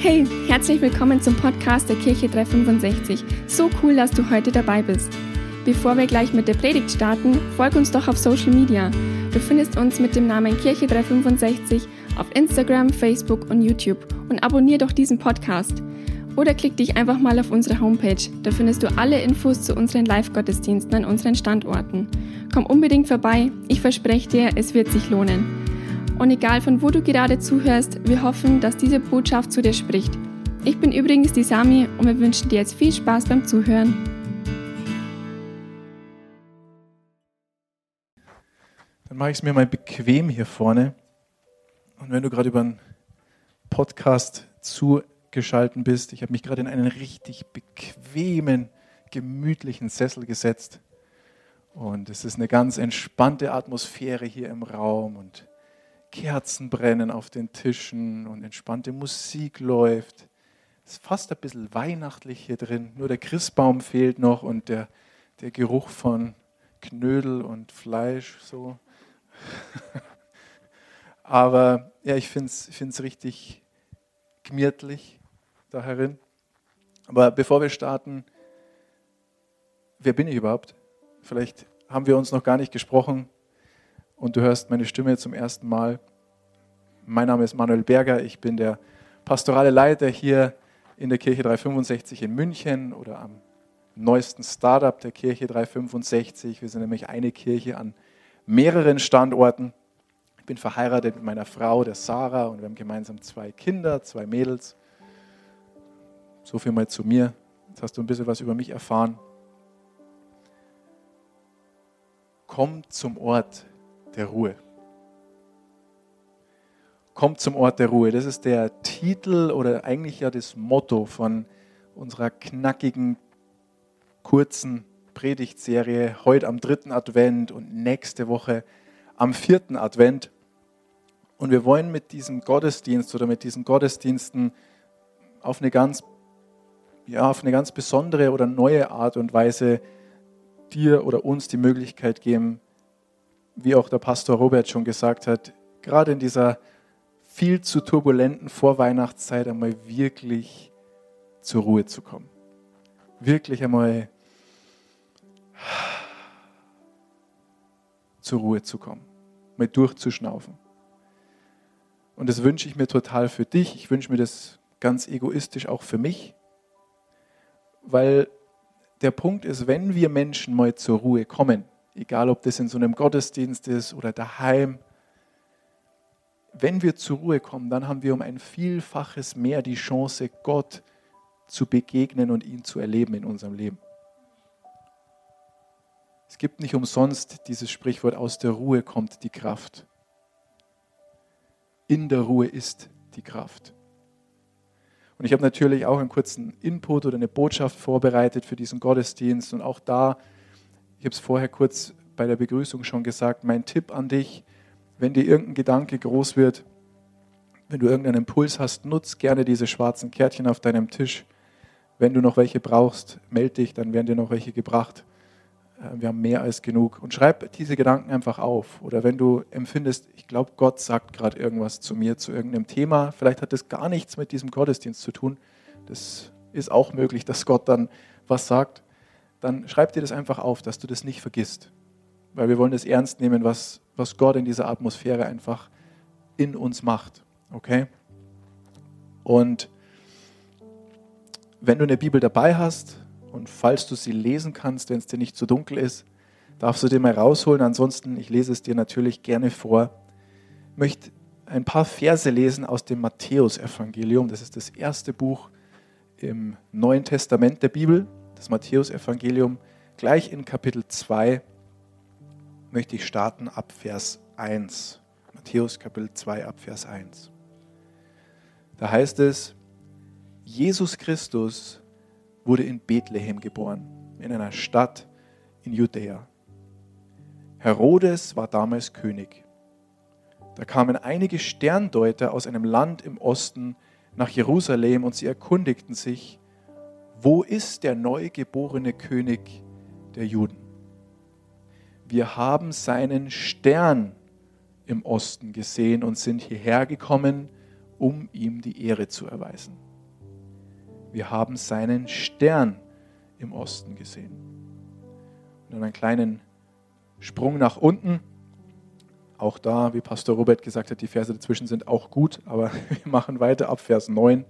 Hey, herzlich willkommen zum Podcast der Kirche 365. So cool, dass du heute dabei bist. Bevor wir gleich mit der Predigt starten, folg uns doch auf Social Media. Du findest uns mit dem Namen Kirche 365 auf Instagram, Facebook und YouTube und abonnier doch diesen Podcast. Oder klick dich einfach mal auf unsere Homepage. Da findest du alle Infos zu unseren Live-Gottesdiensten an unseren Standorten. Komm unbedingt vorbei. Ich verspreche dir, es wird sich lohnen. Und egal von wo du gerade zuhörst, wir hoffen, dass diese Botschaft zu dir spricht. Ich bin übrigens die Sami und wir wünschen dir jetzt viel Spaß beim Zuhören. Dann mache ich es mir mal bequem hier vorne. Und wenn du gerade über einen Podcast zugeschalten bist, ich habe mich gerade in einen richtig bequemen, gemütlichen Sessel gesetzt. Und es ist eine ganz entspannte Atmosphäre hier im Raum und Kerzen brennen auf den Tischen und entspannte Musik läuft. Es ist fast ein bisschen weihnachtlich hier drin. Nur der Christbaum fehlt noch und der, der Geruch von Knödel und Fleisch so. Aber ja, ich finde es richtig gemütlich da herin. Aber bevor wir starten, wer bin ich überhaupt? Vielleicht haben wir uns noch gar nicht gesprochen und du hörst meine Stimme zum ersten Mal. Mein Name ist Manuel Berger, ich bin der pastorale Leiter hier in der Kirche 365 in München oder am neuesten Startup der Kirche 365. Wir sind nämlich eine Kirche an mehreren Standorten. Ich bin verheiratet mit meiner Frau, der Sarah, und wir haben gemeinsam zwei Kinder, zwei Mädels. So viel mal zu mir. Jetzt hast du ein bisschen was über mich erfahren. Komm zum Ort der Ruhe. Kommt zum Ort der Ruhe. Das ist der Titel oder eigentlich ja das Motto von unserer knackigen, kurzen Predigtserie heute am dritten Advent und nächste Woche am vierten Advent. Und wir wollen mit diesem Gottesdienst oder mit diesen Gottesdiensten auf eine ganz, ja, auf eine ganz besondere oder neue Art und Weise dir oder uns die Möglichkeit geben, wie auch der Pastor Robert schon gesagt hat, gerade in dieser viel zu turbulenten Vorweihnachtszeit einmal wirklich zur Ruhe zu kommen. Wirklich einmal zur Ruhe zu kommen, mal durchzuschnaufen. Und das wünsche ich mir total für dich. Ich wünsche mir das ganz egoistisch auch für mich, weil der Punkt ist, wenn wir Menschen mal zur Ruhe kommen, egal ob das in so einem Gottesdienst ist oder daheim, wenn wir zur Ruhe kommen, dann haben wir um ein Vielfaches mehr die Chance, Gott zu begegnen und ihn zu erleben in unserem Leben. Es gibt nicht umsonst dieses Sprichwort, aus der Ruhe kommt die Kraft. In der Ruhe ist die Kraft. Und ich habe natürlich auch einen kurzen Input oder eine Botschaft vorbereitet für diesen Gottesdienst. Und auch da ich habe es vorher kurz bei der Begrüßung schon gesagt, mein Tipp an dich, wenn dir irgendein Gedanke groß wird, wenn du irgendeinen Impuls hast, nutz gerne diese schwarzen Kärtchen auf deinem Tisch. Wenn du noch welche brauchst, melde dich, dann werden dir noch welche gebracht. Äh, wir haben mehr als genug. Und schreib diese Gedanken einfach auf. Oder wenn du empfindest, ich glaube, Gott sagt gerade irgendwas zu mir, zu irgendeinem Thema, vielleicht hat das gar nichts mit diesem Gottesdienst zu tun. Das ist auch möglich, dass Gott dann was sagt dann schreib dir das einfach auf, dass du das nicht vergisst. Weil wir wollen das ernst nehmen, was, was Gott in dieser Atmosphäre einfach in uns macht. Okay? Und wenn du eine Bibel dabei hast und falls du sie lesen kannst, wenn es dir nicht zu dunkel ist, darfst du dir mal rausholen. Ansonsten, ich lese es dir natürlich gerne vor. Ich möchte ein paar Verse lesen aus dem Matthäusevangelium. Das ist das erste Buch im Neuen Testament der Bibel das Matthäusevangelium, gleich in Kapitel 2 möchte ich starten ab Vers 1. Matthäus Kapitel 2 ab Vers 1. Da heißt es, Jesus Christus wurde in Bethlehem geboren, in einer Stadt in Judäa. Herodes war damals König. Da kamen einige Sterndeuter aus einem Land im Osten nach Jerusalem und sie erkundigten sich, wo ist der neugeborene König der Juden? Wir haben seinen Stern im Osten gesehen und sind hierher gekommen, um ihm die Ehre zu erweisen. wir haben seinen Stern im Osten gesehen. Und dann einen kleinen Sprung nach unten. Auch da, wie Pastor Robert gesagt hat, die Verse dazwischen sind auch gut, aber wir machen weiter ab Vers 9.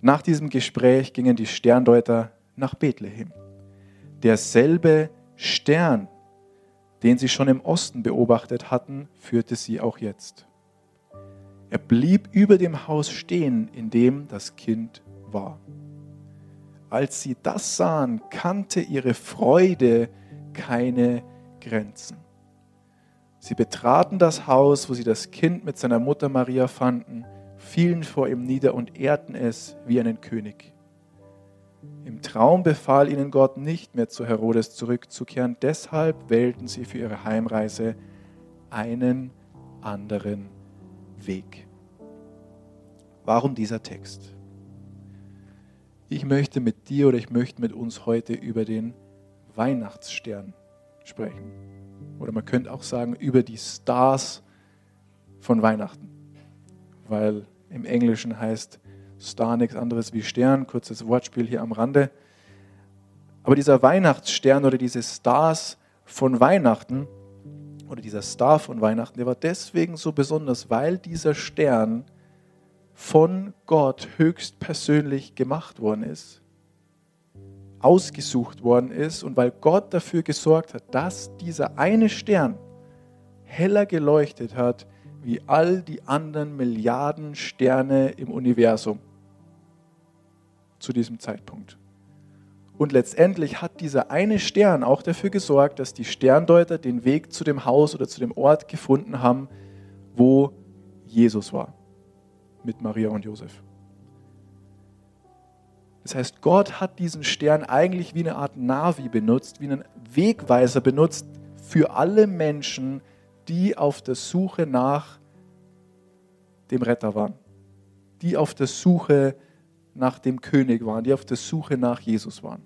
Nach diesem Gespräch gingen die Sterndeuter nach Bethlehem. Derselbe Stern, den sie schon im Osten beobachtet hatten, führte sie auch jetzt. Er blieb über dem Haus stehen, in dem das Kind war. Als sie das sahen, kannte ihre Freude keine Grenzen. Sie betraten das Haus, wo sie das Kind mit seiner Mutter Maria fanden, fielen vor ihm nieder und ehrten es wie einen König. Im Traum befahl ihnen Gott nicht mehr zu Herodes zurückzukehren, deshalb wählten sie für ihre Heimreise einen anderen Weg. Warum dieser Text? Ich möchte mit dir oder ich möchte mit uns heute über den Weihnachtsstern sprechen. Oder man könnte auch sagen über die Stars von Weihnachten. Weil im Englischen heißt Star nichts anderes wie Stern, kurzes Wortspiel hier am Rande. Aber dieser Weihnachtsstern oder diese Stars von Weihnachten oder dieser Star von Weihnachten, der war deswegen so besonders, weil dieser Stern von Gott höchst persönlich gemacht worden ist, ausgesucht worden ist und weil Gott dafür gesorgt hat, dass dieser eine Stern heller geleuchtet hat wie all die anderen Milliarden Sterne im Universum zu diesem Zeitpunkt. Und letztendlich hat dieser eine Stern auch dafür gesorgt, dass die Sterndeuter den Weg zu dem Haus oder zu dem Ort gefunden haben, wo Jesus war mit Maria und Josef. Das heißt, Gott hat diesen Stern eigentlich wie eine Art Navi benutzt, wie einen Wegweiser benutzt für alle Menschen, die auf der Suche nach dem Retter waren, die auf der Suche nach dem König waren, die auf der Suche nach Jesus waren.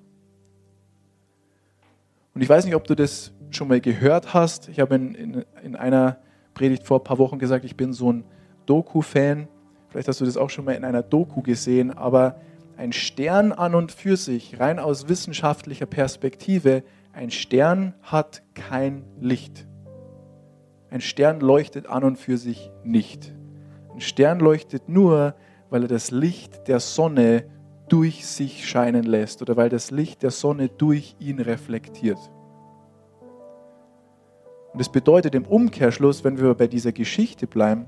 Und ich weiß nicht, ob du das schon mal gehört hast. Ich habe in, in, in einer Predigt vor ein paar Wochen gesagt, ich bin so ein Doku-Fan. Vielleicht hast du das auch schon mal in einer Doku gesehen, aber ein Stern an und für sich, rein aus wissenschaftlicher Perspektive, ein Stern hat kein Licht. Ein Stern leuchtet an und für sich nicht. Ein Stern leuchtet nur, weil er das Licht der Sonne durch sich scheinen lässt oder weil das Licht der Sonne durch ihn reflektiert. Und das bedeutet im Umkehrschluss, wenn wir bei dieser Geschichte bleiben,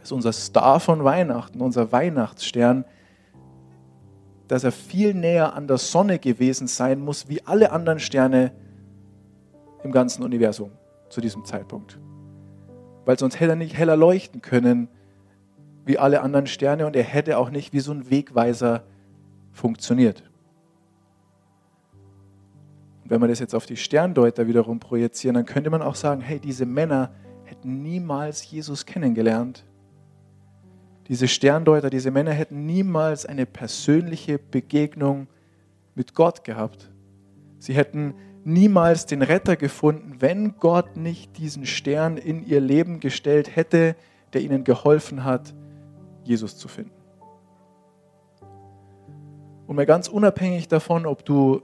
ist unser Star von Weihnachten, unser Weihnachtsstern, dass er viel näher an der Sonne gewesen sein muss, wie alle anderen Sterne im ganzen Universum zu diesem Zeitpunkt. Weil sonst hätte er nicht heller leuchten können wie alle anderen Sterne und er hätte auch nicht wie so ein Wegweiser funktioniert. Und wenn wir das jetzt auf die Sterndeuter wiederum projizieren, dann könnte man auch sagen, hey, diese Männer hätten niemals Jesus kennengelernt, diese Sterndeuter, diese Männer hätten niemals eine persönliche Begegnung mit Gott gehabt. Sie hätten niemals den Retter gefunden, wenn Gott nicht diesen Stern in ihr Leben gestellt hätte, der ihnen geholfen hat, Jesus zu finden. Und mal ganz unabhängig davon, ob du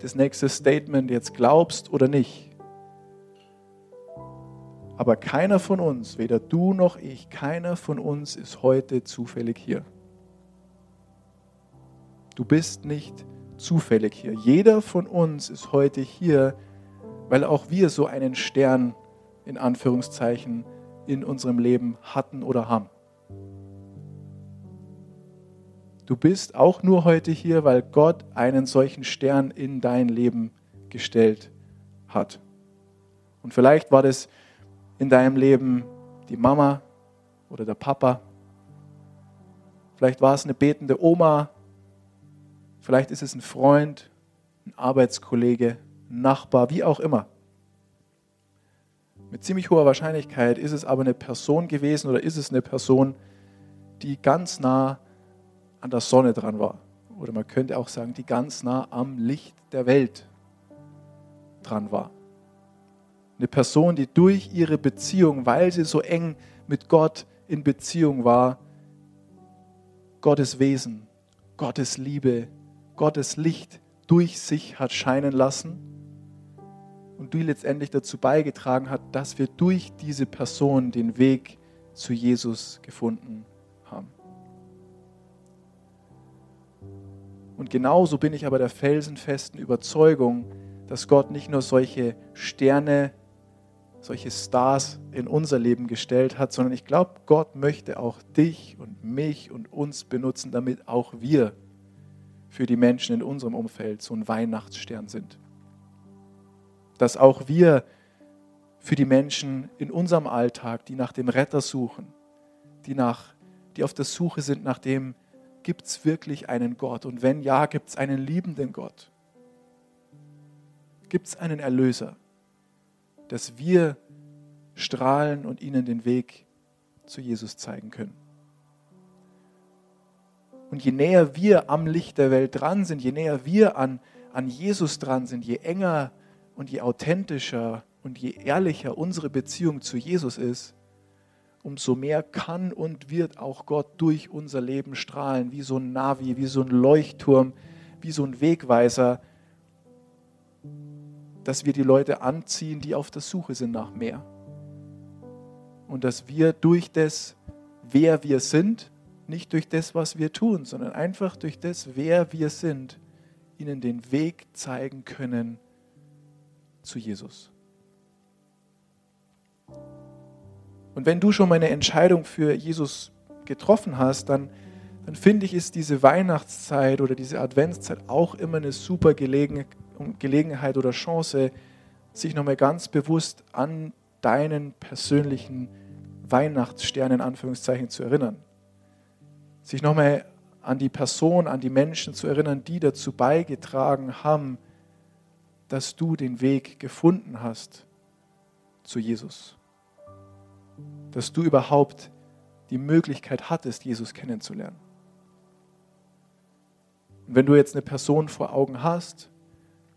das nächste Statement jetzt glaubst oder nicht, aber keiner von uns, weder du noch ich, keiner von uns ist heute zufällig hier. Du bist nicht zufällig hier. Jeder von uns ist heute hier, weil auch wir so einen Stern in Anführungszeichen in unserem Leben hatten oder haben. Du bist auch nur heute hier, weil Gott einen solchen Stern in dein Leben gestellt hat. Und vielleicht war das in deinem Leben die Mama oder der Papa. Vielleicht war es eine betende Oma. Vielleicht ist es ein Freund, ein Arbeitskollege, ein Nachbar, wie auch immer. Mit ziemlich hoher Wahrscheinlichkeit ist es aber eine Person gewesen oder ist es eine Person, die ganz nah an der Sonne dran war. Oder man könnte auch sagen, die ganz nah am Licht der Welt dran war. Eine Person, die durch ihre Beziehung, weil sie so eng mit Gott in Beziehung war, Gottes Wesen Gottes Liebe, Gottes Licht durch sich hat scheinen lassen und die letztendlich dazu beigetragen hat, dass wir durch diese Person den Weg zu Jesus gefunden haben. Und genauso bin ich aber der felsenfesten Überzeugung, dass Gott nicht nur solche Sterne, solche Stars in unser Leben gestellt hat, sondern ich glaube, Gott möchte auch dich und mich und uns benutzen, damit auch wir für die Menschen in unserem Umfeld so ein Weihnachtsstern sind. Dass auch wir für die Menschen in unserem Alltag, die nach dem Retter suchen, die, nach, die auf der Suche sind nach dem, gibt es wirklich einen Gott? Und wenn ja, gibt es einen liebenden Gott? Gibt es einen Erlöser? Dass wir strahlen und ihnen den Weg zu Jesus zeigen können. Und je näher wir am Licht der Welt dran sind, je näher wir an, an Jesus dran sind, je enger und je authentischer und je ehrlicher unsere Beziehung zu Jesus ist, umso mehr kann und wird auch Gott durch unser Leben strahlen, wie so ein Navi, wie so ein Leuchtturm, wie so ein Wegweiser, dass wir die Leute anziehen, die auf der Suche sind nach mehr. Und dass wir durch das, wer wir sind, nicht durch das, was wir tun, sondern einfach durch das, wer wir sind, ihnen den Weg zeigen können zu Jesus. Und wenn du schon mal eine Entscheidung für Jesus getroffen hast, dann, dann finde ich, ist diese Weihnachtszeit oder diese Adventszeit auch immer eine super Gelegenheit oder Chance, sich nochmal ganz bewusst an deinen persönlichen Weihnachtsstern in Anführungszeichen zu erinnern. Sich nochmal an die Person, an die Menschen zu erinnern, die dazu beigetragen haben, dass du den Weg gefunden hast zu Jesus dass du überhaupt die Möglichkeit hattest, Jesus kennenzulernen. Und wenn du jetzt eine Person vor Augen hast,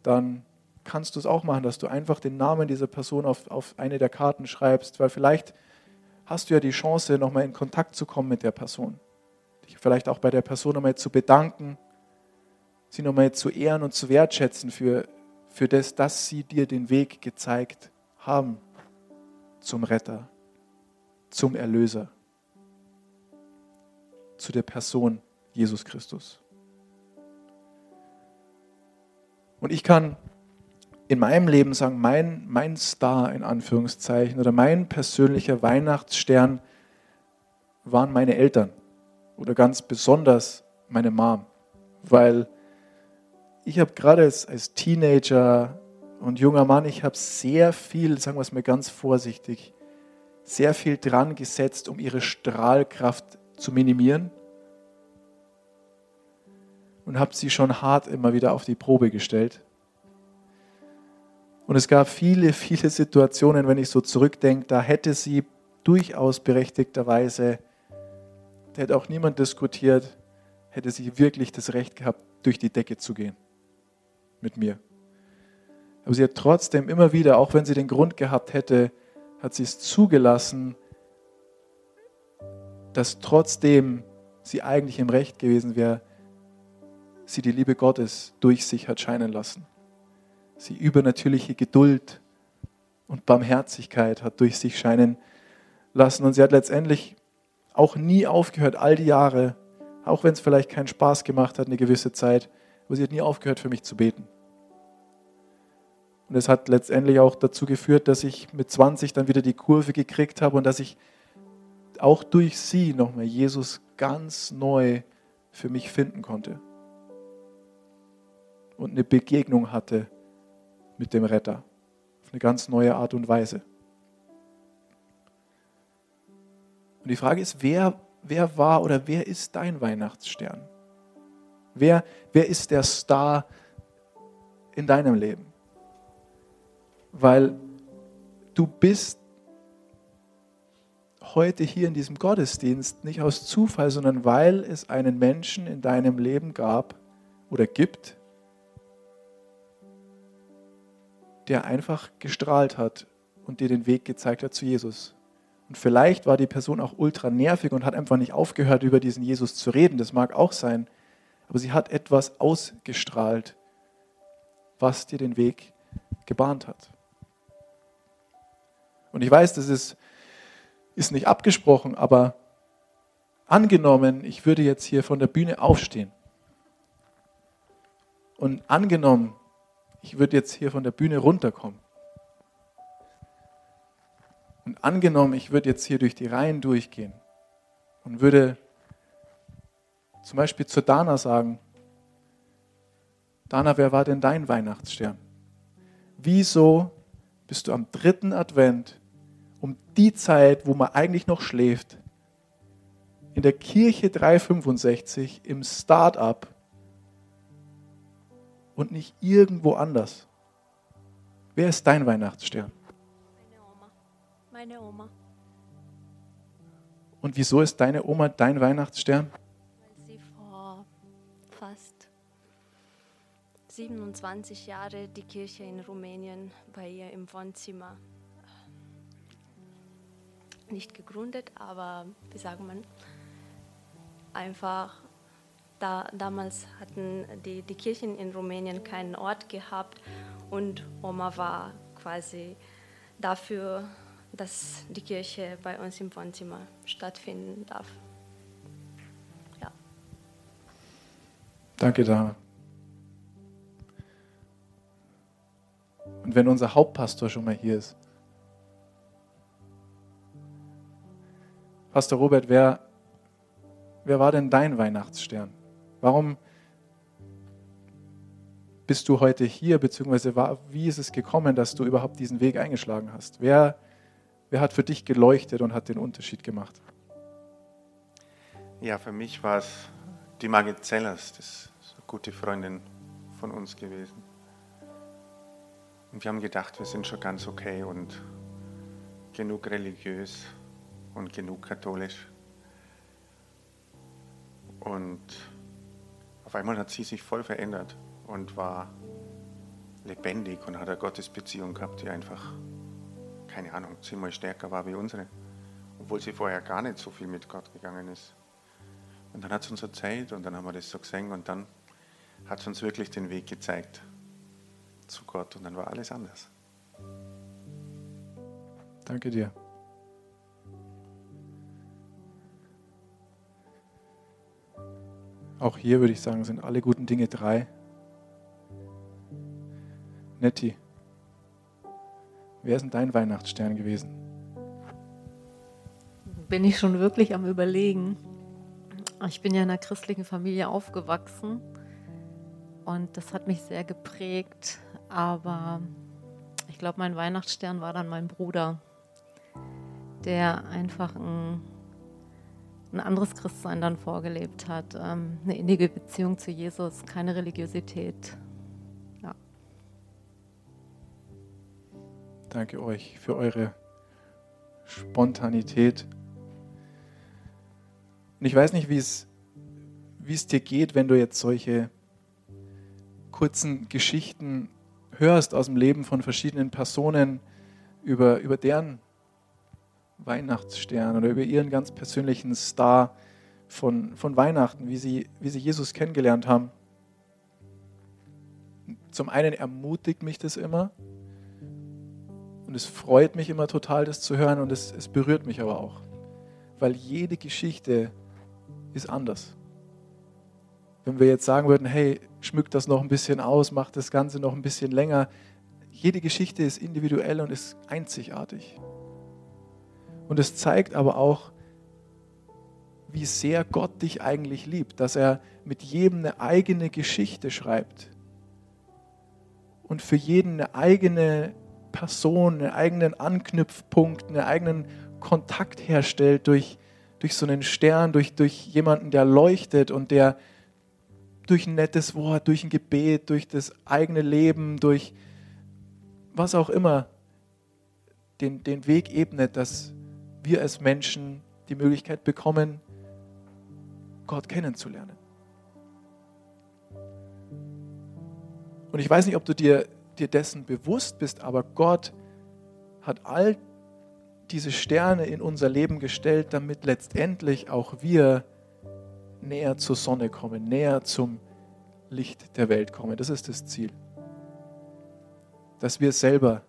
dann kannst du es auch machen, dass du einfach den Namen dieser Person auf, auf eine der Karten schreibst, weil vielleicht hast du ja die Chance, nochmal in Kontakt zu kommen mit der Person. Vielleicht auch bei der Person nochmal zu bedanken, sie nochmal zu ehren und zu wertschätzen für, für das, dass sie dir den Weg gezeigt haben zum Retter zum Erlöser, zu der Person Jesus Christus. Und ich kann in meinem Leben sagen, mein, mein Star in Anführungszeichen oder mein persönlicher Weihnachtsstern waren meine Eltern oder ganz besonders meine Mom, weil ich habe gerade als, als Teenager und junger Mann, ich habe sehr viel, sagen wir es mal ganz vorsichtig, sehr viel dran gesetzt, um ihre Strahlkraft zu minimieren und habe sie schon hart immer wieder auf die Probe gestellt. Und es gab viele, viele Situationen, wenn ich so zurückdenke, da hätte sie durchaus berechtigterweise, hätte auch niemand diskutiert, hätte sie wirklich das Recht gehabt, durch die Decke zu gehen mit mir. Aber sie hat trotzdem immer wieder, auch wenn sie den Grund gehabt hätte, hat sie es zugelassen, dass trotzdem sie eigentlich im Recht gewesen wäre, sie die Liebe Gottes durch sich hat scheinen lassen. Sie übernatürliche Geduld und Barmherzigkeit hat durch sich scheinen lassen. Und sie hat letztendlich auch nie aufgehört, all die Jahre, auch wenn es vielleicht keinen Spaß gemacht hat, eine gewisse Zeit, aber sie hat nie aufgehört, für mich zu beten. Und es hat letztendlich auch dazu geführt, dass ich mit 20 dann wieder die Kurve gekriegt habe und dass ich auch durch sie nochmal Jesus ganz neu für mich finden konnte. Und eine Begegnung hatte mit dem Retter. Auf eine ganz neue Art und Weise. Und die Frage ist, wer, wer war oder wer ist dein Weihnachtsstern? Wer, wer ist der Star in deinem Leben? weil du bist heute hier in diesem Gottesdienst nicht aus Zufall, sondern weil es einen Menschen in deinem Leben gab oder gibt, der einfach gestrahlt hat und dir den Weg gezeigt hat zu Jesus. Und vielleicht war die Person auch ultra nervig und hat einfach nicht aufgehört, über diesen Jesus zu reden. Das mag auch sein. aber sie hat etwas ausgestrahlt, was dir den Weg gebahnt hat. Und ich weiß, das ist, ist nicht abgesprochen, aber angenommen, ich würde jetzt hier von der Bühne aufstehen. Und angenommen, ich würde jetzt hier von der Bühne runterkommen. Und angenommen, ich würde jetzt hier durch die Reihen durchgehen und würde zum Beispiel zu Dana sagen, Dana, wer war denn dein Weihnachtsstern? Wieso bist du am dritten Advent um die Zeit, wo man eigentlich noch schläft, in der Kirche 365 im Start-up und nicht irgendwo anders? Wer ist dein Weihnachtsstern? Meine Oma. Und wieso ist deine Oma dein Weihnachtsstern? Weil sie vor fast 27 Jahren die Kirche in Rumänien bei ihr im Wohnzimmer äh, nicht gegründet, aber wie sagt man, einfach da, damals hatten die, die Kirchen in Rumänien keinen Ort gehabt und Oma war quasi dafür, dass die Kirche bei uns im Wohnzimmer stattfinden darf. Ja. Danke, Dana. Und wenn unser Hauptpastor schon mal hier ist, Pastor Robert, wer, wer war denn dein Weihnachtsstern? Warum bist du heute hier, beziehungsweise wie ist es gekommen, dass du überhaupt diesen Weg eingeschlagen hast? Wer, wer hat für dich geleuchtet und hat den Unterschied gemacht? Ja, für mich war es die Margit Zellers, das ist eine gute Freundin von uns gewesen. Und wir haben gedacht, wir sind schon ganz okay und genug religiös und genug katholisch. Und auf einmal hat sie sich voll verändert und war lebendig und hat eine Gottesbeziehung gehabt, die einfach, keine Ahnung, zehnmal stärker war wie unsere. Obwohl sie vorher gar nicht so viel mit Gott gegangen ist. Und dann hat es uns erzählt und dann haben wir das so gesehen und dann hat es uns wirklich den Weg gezeigt zu Gott und dann war alles anders. Danke dir. Auch hier würde ich sagen, sind alle guten Dinge drei. Netti, wer ist denn dein Weihnachtsstern gewesen? Bin ich schon wirklich am Überlegen. Ich bin ja in einer christlichen Familie aufgewachsen und das hat mich sehr geprägt. Aber ich glaube, mein Weihnachtsstern war dann mein Bruder, der einfach ein ein anderes Christsein dann vorgelebt hat. Ähm, eine innige Beziehung zu Jesus, keine Religiosität. Danke euch für eure Spontanität. Und ich weiß nicht, wie es, dir geht, wenn du jetzt solche kurzen Geschichten hörst aus dem Leben von verschiedenen Personen über, über deren Weihnachtsstern oder über ihren ganz persönlichen Star von, von Weihnachten, wie sie, wie sie Jesus kennengelernt haben. Zum einen ermutigt mich das immer und es freut mich immer total, das zu hören und es, es berührt mich aber auch, weil jede Geschichte ist anders. Wenn wir jetzt sagen würden, hey, schmückt das noch ein bisschen aus, macht das Ganze noch ein bisschen länger, jede Geschichte ist individuell und ist einzigartig. Und es zeigt aber auch, wie sehr Gott dich eigentlich liebt, dass er mit jedem eine eigene Geschichte schreibt und für jeden eine eigene Person, einen eigenen Anknüpfpunkt, einen eigenen Kontakt herstellt durch, durch so einen Stern, durch, durch jemanden, der leuchtet und der durch ein nettes Wort, durch ein Gebet, durch das eigene Leben, durch was auch immer den, den Weg ebnet, dass wir als Menschen die Möglichkeit bekommen, Gott kennenzulernen. Und ich weiß nicht, ob du dir, dir dessen bewusst bist, aber Gott hat all diese Sterne in unser Leben gestellt, damit letztendlich auch wir näher zur Sonne kommen, näher zum Licht der Welt kommen. Das ist das Ziel. Dass wir selber,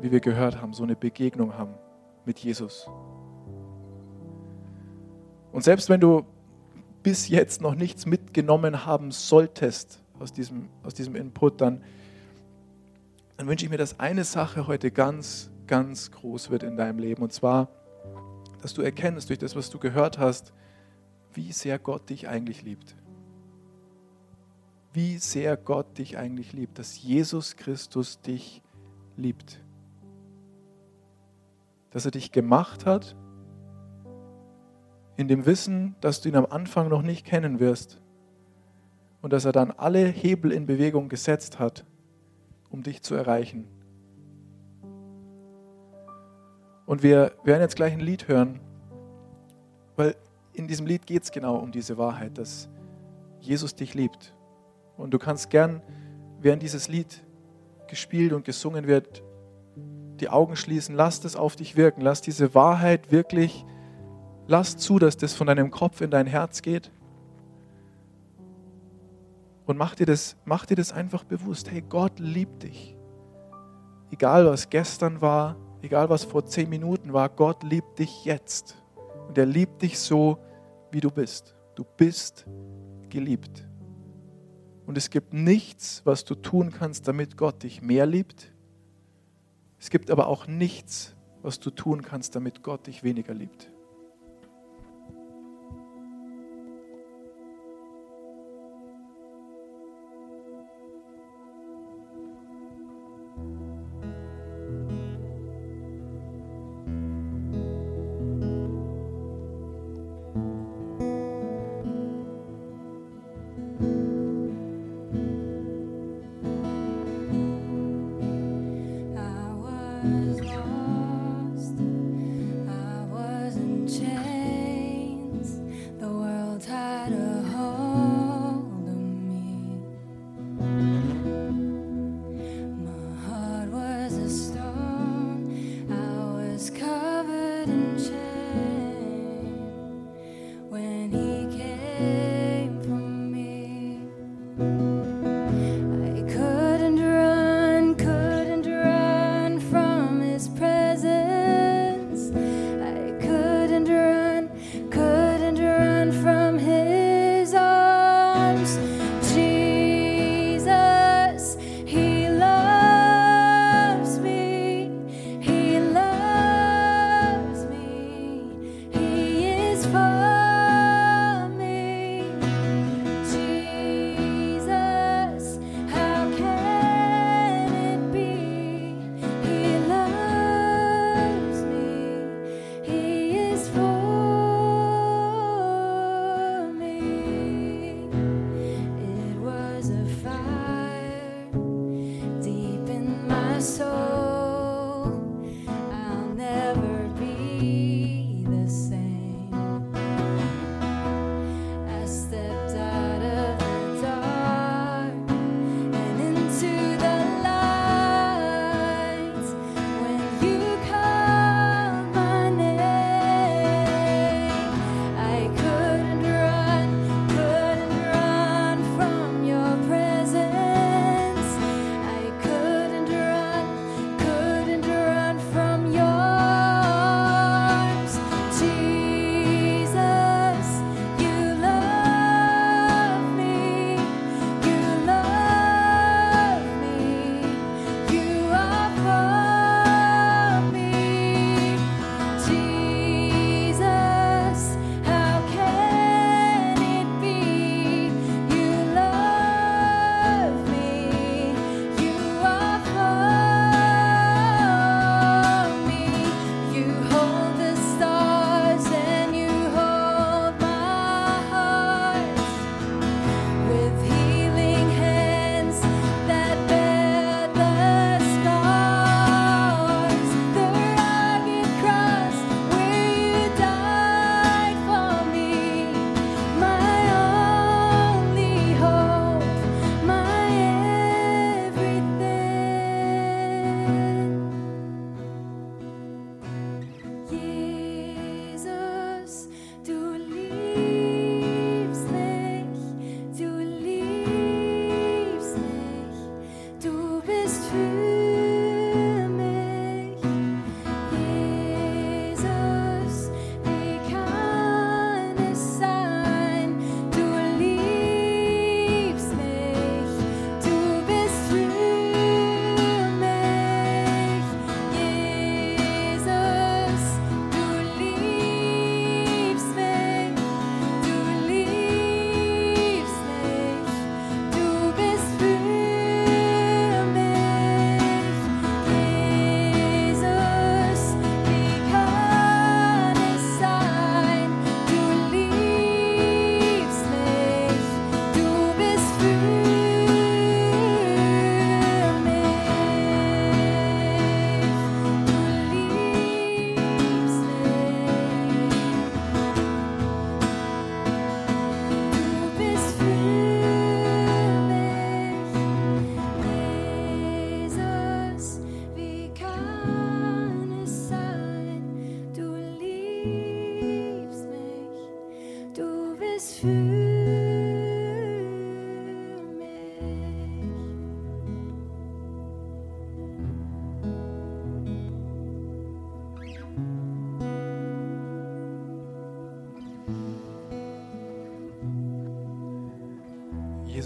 wie wir gehört haben, so eine Begegnung haben mit Jesus. Und selbst wenn du bis jetzt noch nichts mitgenommen haben solltest aus diesem, aus diesem Input, dann, dann wünsche ich mir, dass eine Sache heute ganz, ganz groß wird in deinem Leben. Und zwar, dass du erkennst durch das, was du gehört hast, wie sehr Gott dich eigentlich liebt. Wie sehr Gott dich eigentlich liebt, dass Jesus Christus dich liebt. Dass er dich gemacht hat in dem Wissen, dass du ihn am Anfang noch nicht kennen wirst und dass er dann alle Hebel in Bewegung gesetzt hat, um dich zu erreichen. Und wir werden jetzt gleich ein Lied hören, weil in diesem Lied geht es genau um diese Wahrheit, dass Jesus dich liebt. Und du kannst gern, während dieses Lied gespielt und gesungen wird, die Augen schließen, lass das auf dich wirken, lass diese Wahrheit wirklich Lass zu, dass das von deinem Kopf in dein Herz geht. Und mach dir das, mach dir das einfach bewusst. Hey, Gott liebt dich. Egal was gestern war, egal was vor zehn Minuten war, Gott liebt dich jetzt. Und er liebt dich so, wie du bist. Du bist geliebt. Und es gibt nichts, was du tun kannst, damit Gott dich mehr liebt. Es gibt aber auch nichts, was du tun kannst, damit Gott dich weniger liebt.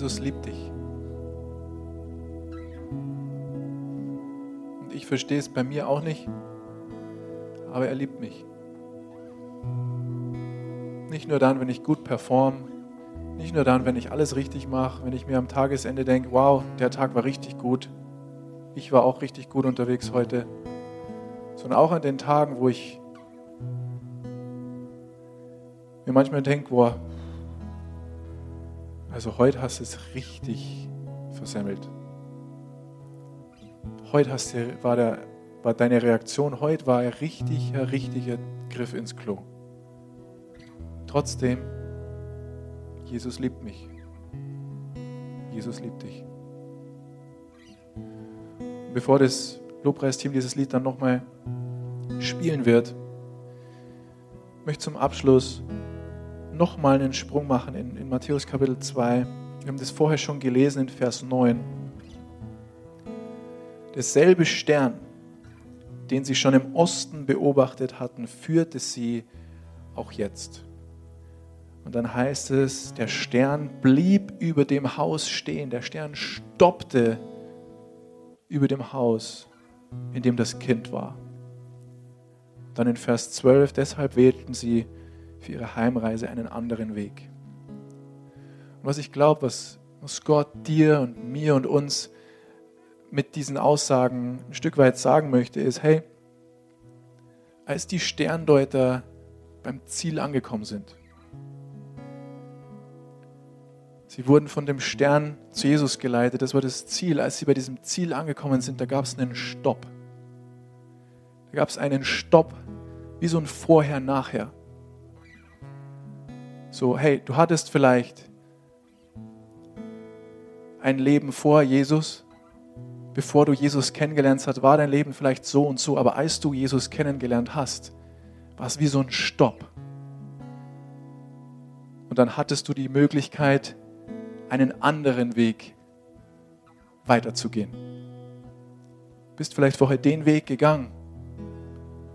Jesus liebt dich. Und ich verstehe es bei mir auch nicht, aber er liebt mich. Nicht nur dann, wenn ich gut performe, nicht nur dann, wenn ich alles richtig mache, wenn ich mir am Tagesende denke, wow, der Tag war richtig gut, ich war auch richtig gut unterwegs heute, sondern auch an den Tagen, wo ich mir manchmal denke, boah, also heute hast du es richtig versemmelt. Heute hast du, war, der, war deine Reaktion, heute war ein richtiger, richtiger Griff ins Klo. Trotzdem, Jesus liebt mich. Jesus liebt dich. Bevor das Lobpreisteam dieses Lied dann nochmal spielen wird, möchte zum Abschluss nochmal einen Sprung machen in, in Matthäus Kapitel 2. Wir haben das vorher schon gelesen in Vers 9. Derselbe Stern, den sie schon im Osten beobachtet hatten, führte sie auch jetzt. Und dann heißt es, der Stern blieb über dem Haus stehen. Der Stern stoppte über dem Haus, in dem das Kind war. Dann in Vers 12, deshalb wählten sie für ihre Heimreise einen anderen Weg. Und was ich glaube, was, was Gott dir und mir und uns mit diesen Aussagen ein Stück weit sagen möchte, ist, hey, als die Sterndeuter beim Ziel angekommen sind, sie wurden von dem Stern zu Jesus geleitet, das war das Ziel. Als sie bei diesem Ziel angekommen sind, da gab es einen Stopp. Da gab es einen Stopp, wie so ein Vorher-Nachher. So, hey, du hattest vielleicht ein Leben vor Jesus, bevor du Jesus kennengelernt hast, war dein Leben vielleicht so und so, aber als du Jesus kennengelernt hast, war es wie so ein Stopp. Und dann hattest du die Möglichkeit, einen anderen Weg weiterzugehen. Bist vielleicht vorher den Weg gegangen,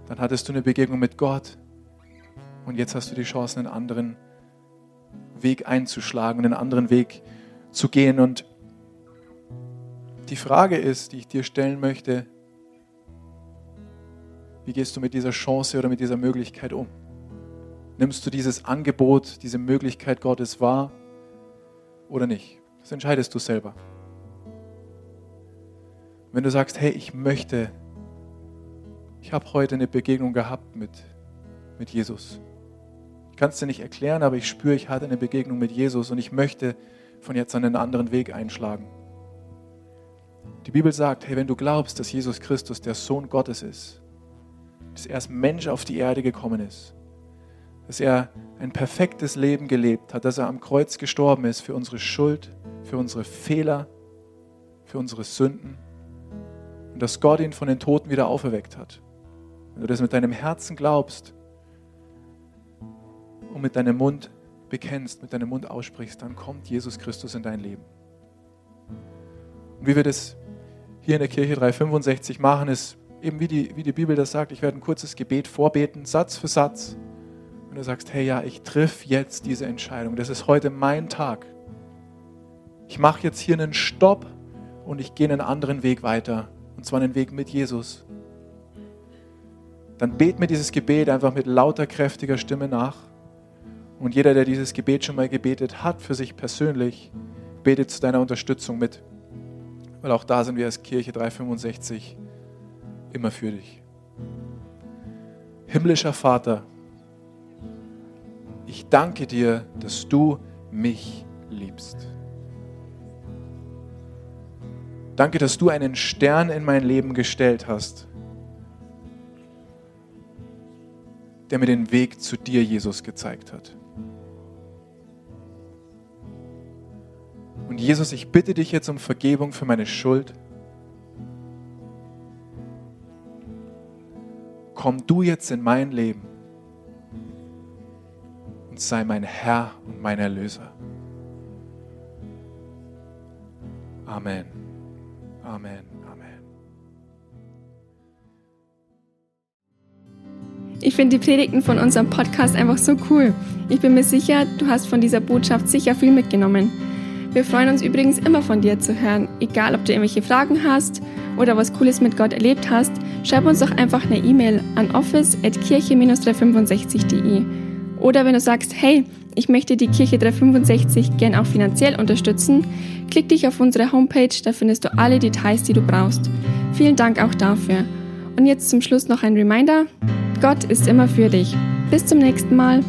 dann hattest du eine Begegnung mit Gott und jetzt hast du die Chance, einen anderen Weg Weg einzuschlagen einen anderen Weg zu gehen. Und die Frage ist, die ich dir stellen möchte, wie gehst du mit dieser Chance oder mit dieser Möglichkeit um? Nimmst du dieses Angebot, diese Möglichkeit Gottes wahr oder nicht? Das entscheidest du selber. Wenn du sagst, hey, ich möchte, ich habe heute eine Begegnung gehabt mit, mit Jesus kann es dir nicht erklären, aber ich spüre, ich hatte eine Begegnung mit Jesus und ich möchte von jetzt an einen anderen Weg einschlagen. Die Bibel sagt, hey, wenn du glaubst, dass Jesus Christus der Sohn Gottes ist, dass er als Mensch auf die Erde gekommen ist, dass er ein perfektes Leben gelebt hat, dass er am Kreuz gestorben ist für unsere Schuld, für unsere Fehler, für unsere Sünden und dass Gott ihn von den Toten wieder auferweckt hat. Wenn du das mit deinem Herzen glaubst, und mit deinem Mund bekennst, mit deinem Mund aussprichst, dann kommt Jesus Christus in dein Leben. Und wie wir das hier in der Kirche 365 machen, ist eben wie die, wie die Bibel das sagt, ich werde ein kurzes Gebet vorbeten, Satz für Satz. Und du sagst, hey ja, ich triff jetzt diese Entscheidung. Das ist heute mein Tag. Ich mache jetzt hier einen Stopp und ich gehe einen anderen Weg weiter. Und zwar einen Weg mit Jesus. Dann bet mir dieses Gebet einfach mit lauter, kräftiger Stimme nach. Und jeder, der dieses Gebet schon mal gebetet hat für sich persönlich, betet zu deiner Unterstützung mit. Weil auch da sind wir als Kirche 365 immer für dich. Himmlischer Vater, ich danke dir, dass du mich liebst. Danke, dass du einen Stern in mein Leben gestellt hast, der mir den Weg zu dir, Jesus, gezeigt hat. Und Jesus, ich bitte dich jetzt um Vergebung für meine Schuld. Komm du jetzt in mein Leben und sei mein Herr und mein Erlöser. Amen. Amen. Amen. Ich finde die Predigten von unserem Podcast einfach so cool. Ich bin mir sicher, du hast von dieser Botschaft sicher viel mitgenommen. Wir freuen uns übrigens immer von dir zu hören. Egal, ob du irgendwelche Fragen hast oder was Cooles mit Gott erlebt hast, schreib uns doch einfach eine E-Mail an office.kirche-365.de. Oder wenn du sagst, hey, ich möchte die Kirche 365 gern auch finanziell unterstützen, klick dich auf unsere Homepage, da findest du alle Details, die du brauchst. Vielen Dank auch dafür. Und jetzt zum Schluss noch ein Reminder. Gott ist immer für dich. Bis zum nächsten Mal.